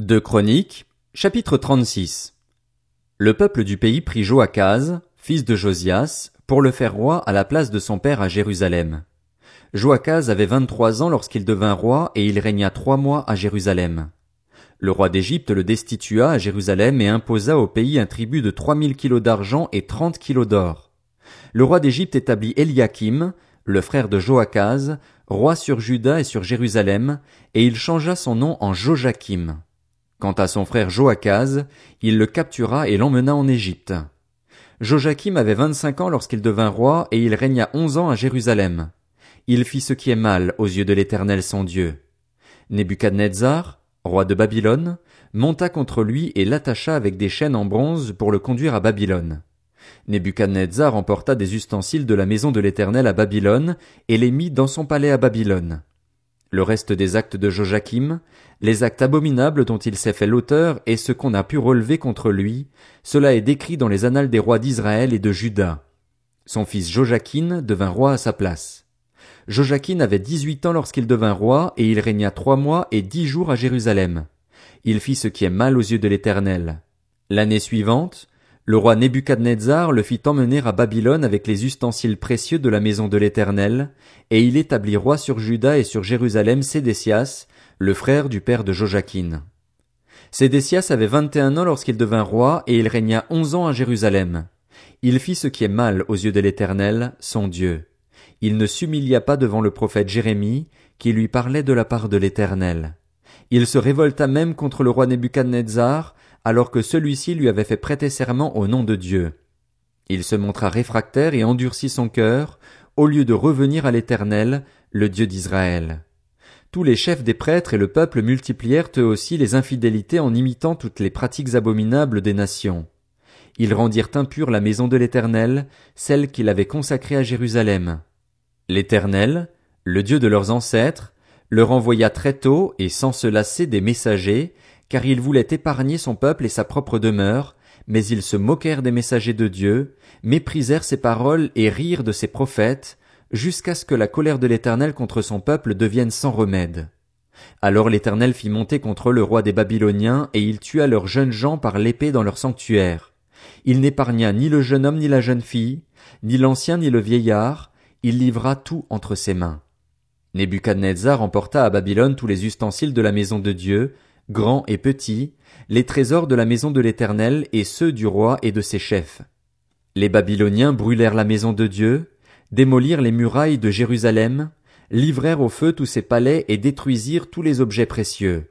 De Chroniques, chapitre 36. Le peuple du pays prit Joachaz, fils de Josias, pour le faire roi à la place de son père à Jérusalem. Joachaz avait vingt-trois ans lorsqu'il devint roi et il régna trois mois à Jérusalem. Le roi d'Égypte le destitua à Jérusalem et imposa au pays un tribut de trois mille kilos d'argent et trente kilos d'or. Le roi d'Égypte établit Eliakim, le frère de Joachaz, roi sur Juda et sur Jérusalem, et il changea son nom en Joachim. Quant à son frère Joachaz, il le captura et l'emmena en Égypte. Joachim avait vingt-cinq ans lorsqu'il devint roi et il régna onze ans à Jérusalem. Il fit ce qui est mal aux yeux de l'Éternel son Dieu. Nebuchadnezzar, roi de Babylone, monta contre lui et l'attacha avec des chaînes en bronze pour le conduire à Babylone. Nebuchadnezzar emporta des ustensiles de la maison de l'Éternel à Babylone et les mit dans son palais à Babylone. Le reste des actes de Joachim, les actes abominables dont il s'est fait l'auteur et ce qu'on a pu relever contre lui, cela est décrit dans les annales des rois d'Israël et de Juda. Son fils Joachim devint roi à sa place. Joachim avait dix-huit ans lorsqu'il devint roi et il régna trois mois et dix jours à Jérusalem. Il fit ce qui est mal aux yeux de l'Éternel. L'année suivante, le roi Nebuchadnezzar le fit emmener à Babylone avec les ustensiles précieux de la maison de l'Éternel, et il établit roi sur Juda et sur Jérusalem Sédécias, le frère du père de Joachim. Sédécias avait vingt et un ans lorsqu'il devint roi, et il régna onze ans à Jérusalem. Il fit ce qui est mal aux yeux de l'Éternel, son Dieu. Il ne s'humilia pas devant le prophète Jérémie, qui lui parlait de la part de l'Éternel. Il se révolta même contre le roi Nebuchadnezzar, alors que celui-ci lui avait fait prêter serment au nom de Dieu. Il se montra réfractaire et endurcit son cœur, au lieu de revenir à l'Éternel, le Dieu d'Israël. Tous les chefs des prêtres et le peuple multiplièrent eux aussi les infidélités en imitant toutes les pratiques abominables des nations. Ils rendirent impure la maison de l'Éternel, celle qu'il avait consacrée à Jérusalem. L'Éternel, le Dieu de leurs ancêtres, leur envoya très tôt et sans se lasser des messagers, car il voulait épargner son peuple et sa propre demeure, mais ils se moquèrent des messagers de Dieu, méprisèrent ses paroles et rirent de ses prophètes, jusqu'à ce que la colère de l'Éternel contre son peuple devienne sans remède. Alors l'Éternel fit monter contre le roi des Babyloniens, et il tua leurs jeunes gens par l'épée dans leur sanctuaire. Il n'épargna ni le jeune homme ni la jeune fille, ni l'ancien ni le vieillard, il livra tout entre ses mains. Nebuchadnezzar emporta à Babylone tous les ustensiles de la maison de Dieu, grands et petits, les trésors de la maison de l'Éternel et ceux du roi et de ses chefs. Les Babyloniens brûlèrent la maison de Dieu, démolirent les murailles de Jérusalem, livrèrent au feu tous ses palais et détruisirent tous les objets précieux.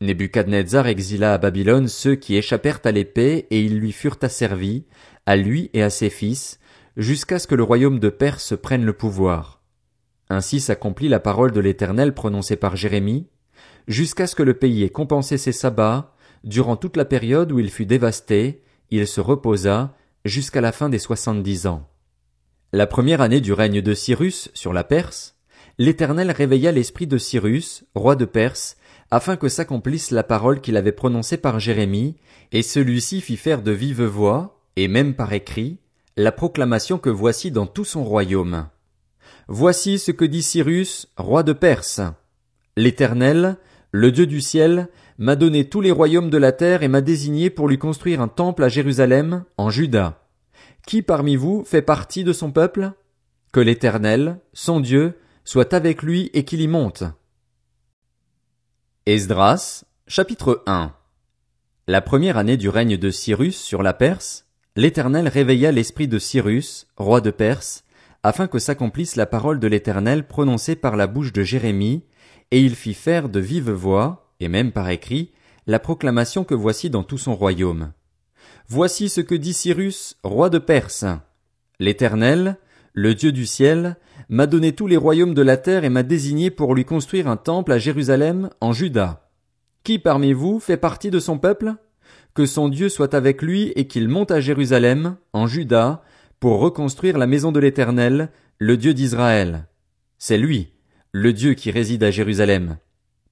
Nebuchadnezzar exila à Babylone ceux qui échappèrent à l'épée et ils lui furent asservis, à lui et à ses fils, jusqu'à ce que le royaume de Perse prenne le pouvoir. Ainsi s'accomplit la parole de l'Éternel prononcée par Jérémie, jusqu'à ce que le pays ait compensé ses sabbats, durant toute la période où il fut dévasté, il se reposa, jusqu'à la fin des soixante-dix ans. La première année du règne de Cyrus sur la Perse, l'Éternel réveilla l'esprit de Cyrus, roi de Perse, afin que s'accomplisse la parole qu'il avait prononcée par Jérémie, et celui-ci fit faire de vive voix, et même par écrit, la proclamation que voici dans tout son royaume. Voici ce que dit Cyrus, roi de Perse. L'Éternel, le Dieu du ciel m'a donné tous les royaumes de la terre et m'a désigné pour lui construire un temple à Jérusalem, en Juda. Qui parmi vous fait partie de son peuple? Que l'Éternel, son Dieu, soit avec lui et qu'il y monte. Esdras, chapitre 1 La première année du règne de Cyrus sur la Perse, l'Éternel réveilla l'esprit de Cyrus, roi de Perse, afin que s'accomplisse la parole de l'Éternel prononcée par la bouche de Jérémie, et il fit faire de vive voix, et même par écrit, la proclamation que voici dans tout son royaume. Voici ce que dit Cyrus, roi de Perse. L'Éternel, le Dieu du ciel, m'a donné tous les royaumes de la terre et m'a désigné pour lui construire un temple à Jérusalem, en Juda. Qui parmi vous fait partie de son peuple? Que son Dieu soit avec lui et qu'il monte à Jérusalem, en Juda, pour reconstruire la maison de l'Éternel, le Dieu d'Israël. C'est lui, le Dieu qui réside à Jérusalem.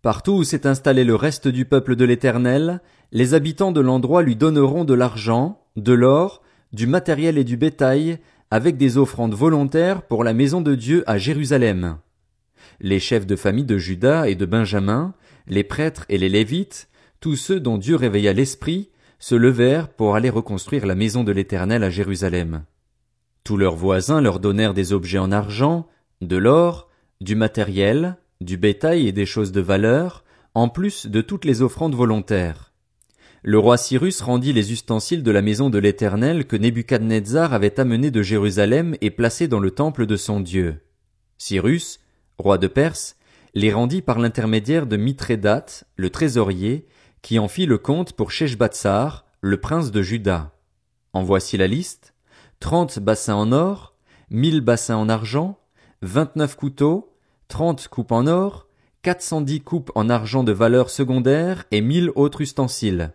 Partout où s'est installé le reste du peuple de l'Éternel, les habitants de l'endroit lui donneront de l'argent, de l'or, du matériel et du bétail, avec des offrandes volontaires pour la maison de Dieu à Jérusalem. Les chefs de famille de Juda et de Benjamin, les prêtres et les Lévites, tous ceux dont Dieu réveilla l'esprit se levèrent pour aller reconstruire la maison de l'Éternel à Jérusalem. Tous leurs voisins leur donnèrent des objets en argent, de l'or, du matériel, du bétail et des choses de valeur, en plus de toutes les offrandes volontaires. Le roi Cyrus rendit les ustensiles de la maison de l'Éternel que Nebuchadnezzar avait amenés de Jérusalem et placés dans le temple de son Dieu. Cyrus, roi de Perse, les rendit par l'intermédiaire de Mithrédate, le trésorier, qui en fit le compte pour Sheshbatsar, le prince de Juda. En voici la liste. Trente bassins en or, mille bassins en argent, vingt-neuf couteaux, trente coupes en or, quatre cent dix coupes en argent de valeur secondaire et mille autres ustensiles.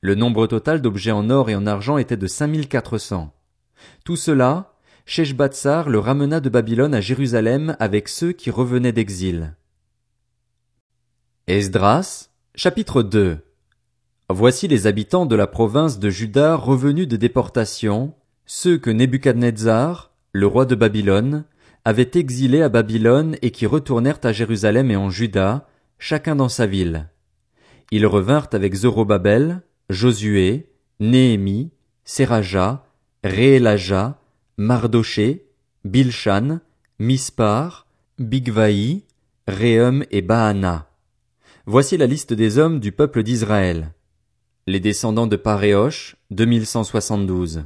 Le nombre total d'objets en or et en argent était de cinq mille quatre cents. Tout cela, Sheshbatsar le ramena de Babylone à Jérusalem avec ceux qui revenaient d'exil. Esdras, chapitre 2 Voici les habitants de la province de Juda revenus de déportation, ceux que Nebuchadnezzar, le roi de Babylone, avait exilés à Babylone et qui retournèrent à Jérusalem et en Juda, chacun dans sa ville. Ils revinrent avec Zorobabel, Josué, Néhémie, Seraja, Réélaja, Mardoché, Bilshan, Mispar, Bigvaï, Réhum et Baana. Voici la liste des hommes du peuple d'Israël. Les descendants de Paréosh, 2172.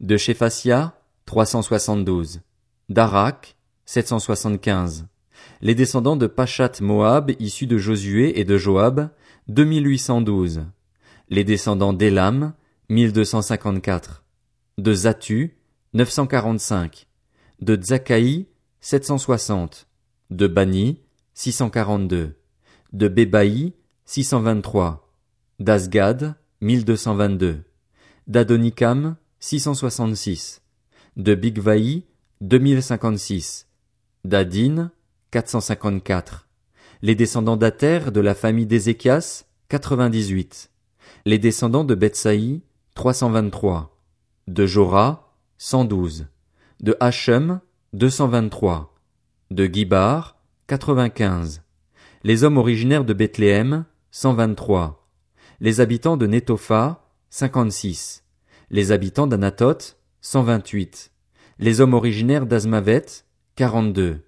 De Shephasia, 372. D'Arak, 775. Les descendants de Pachat Moab issus de Josué et de Joab, 2812. Les descendants d'Elam, 1254. De Zatu, 945. De Tzakaï, 760. De Bani, 642. De Bébaï, 623. D'Asgad, 1222. D'Adonikam, 666. De Bigvaï, 2056. D'Adin, 454. Les descendants d'Ater de la famille d'Ézéchias, 98. Les descendants de Bethsaï, 323. De Jorah, 112. De Hachem, 223. De Gibar, 95. Les hommes originaires de Bethléem, 123. Les habitants de Netopha, 56. Les habitants d'Anatoth, 128. Les hommes originaires d'Azmavet, 42.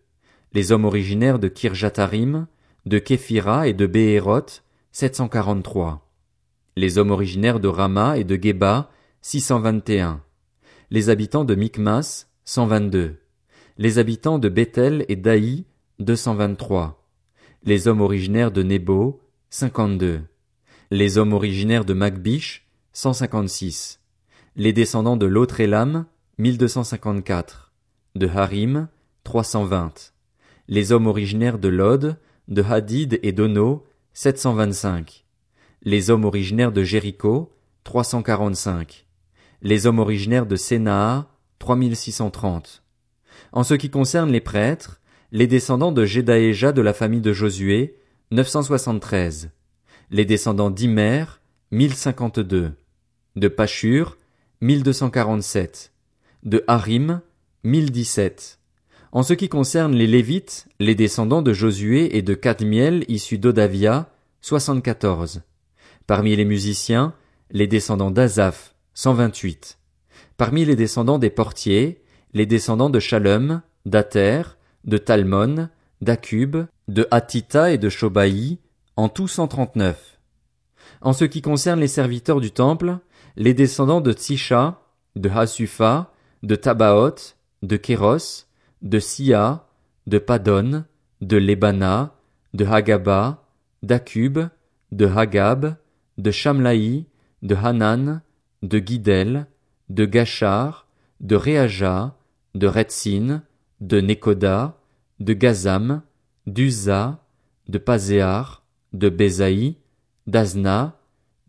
Les hommes originaires de Kirjatarim, de Képhira et de Béhéroth, 743. Les hommes originaires de Rama et de Geba, 621. Les habitants de Micmas, 122. Les habitants de Bethel et d'Aï, 223. Les hommes originaires de Nebo, 52. Les hommes originaires de Magbish, 156. Les descendants de l'autre Elam, 1254. De Harim, 320. Les hommes originaires de Lod, de Hadid et d'Ono, 725. Les hommes originaires de Jéricho, 345. Les hommes originaires de Sénaa, 3630. En ce qui concerne les prêtres, les descendants de Jedaéja de la famille de Josué, 973. Les descendants d'Imer, 1052. De Pachur, 1247 de Harim, 1017. En ce qui concerne les Lévites, les descendants de Josué et de Cadmiel issus d'Odavia, 74. Parmi les musiciens, les descendants d'Azaph, 128. Parmi les descendants des portiers, les descendants de Shalom, d'Ater, de Talmon, d'Akub, de Hatita et de Shobaï, en tout 139. En ce qui concerne les serviteurs du temple, les descendants de Tsisha, de Hasufa, de Tabaoth, de Kéros, de Sia, de Padon, de Lebana, de Hagaba, d'Akub, de Hagab, de Shamlaï, de Hanan, de Gidel, de Gachar, de Réaja, de Retsin, de Nekoda, de Gazam, d'Uza, de Pazéar, de Bézaï, d'Azna,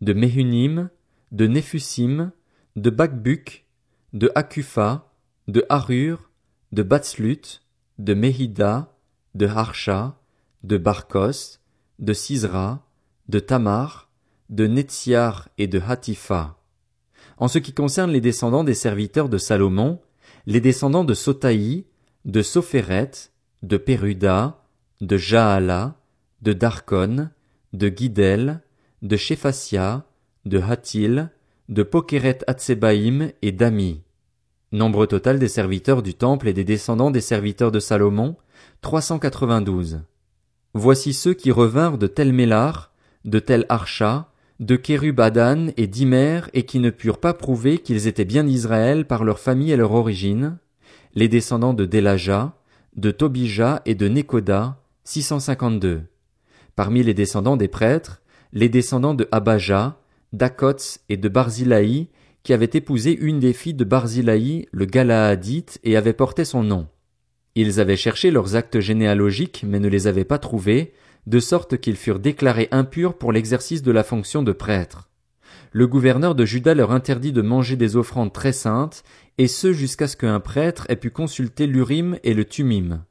de Mehunim, de Nephusim, de Bakbuk, de Akufa, de Harur, de Batslut, de Mehida, de Harsha, de Barkos, de Sisra, de Tamar, de Netziar et de Hatifa. En ce qui concerne les descendants des serviteurs de Salomon, les descendants de Sotaï, de Sopheret, de Peruda, de Jaala, de Darkon, de Guidel, de Shephasia, de Hatil, de Pokeret Hatsebaïm et d'Ami. Nombre total des serviteurs du temple et des descendants des serviteurs de Salomon, 392. Voici ceux qui revinrent de Tel Mélar, de Tel Archa, de Kérubadan et d'Imer et qui ne purent pas prouver qu'ils étaient bien Israël par leur famille et leur origine, les descendants de Delaja, de Tobija et de Nekoda, 652. Parmi les descendants des prêtres, les descendants de Abaja, d'Akots et de Barzilaï, qui avaient épousé une des filles de Barzilaï, le Galaadite, et avaient porté son nom. Ils avaient cherché leurs actes généalogiques, mais ne les avaient pas trouvés, de sorte qu'ils furent déclarés impurs pour l'exercice de la fonction de prêtre. Le gouverneur de Juda leur interdit de manger des offrandes très saintes, et ce jusqu'à ce qu'un prêtre ait pu consulter l'Urim et le Tumim.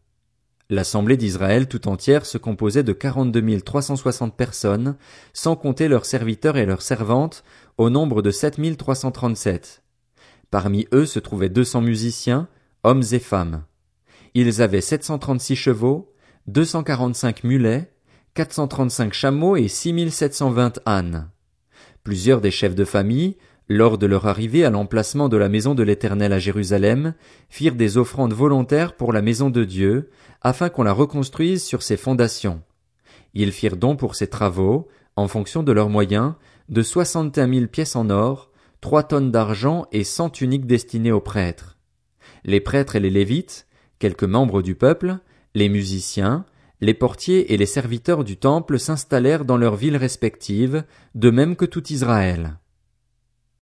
L'assemblée d'Israël tout entière se composait de quarante-deux trois cent soixante personnes, sans compter leurs serviteurs et leurs servantes, au nombre de sept mille trois cent trente-sept. Parmi eux se trouvaient deux cents musiciens, hommes et femmes. Ils avaient sept cent trente-six chevaux, deux cent quarante-cinq mulets, quatre cent trente-cinq chameaux et six mille sept cent vingt ânes. Plusieurs des chefs de famille, lors de leur arrivée à l'emplacement de la maison de l'Éternel à Jérusalem, firent des offrandes volontaires pour la maison de Dieu, afin qu'on la reconstruise sur ses fondations. Ils firent don pour ces travaux, en fonction de leurs moyens, de soixante et un mille pièces en or, trois tonnes d'argent et cent tuniques destinées aux prêtres. Les prêtres et les lévites, quelques membres du peuple, les musiciens, les portiers et les serviteurs du temple s'installèrent dans leurs villes respectives, de même que tout Israël.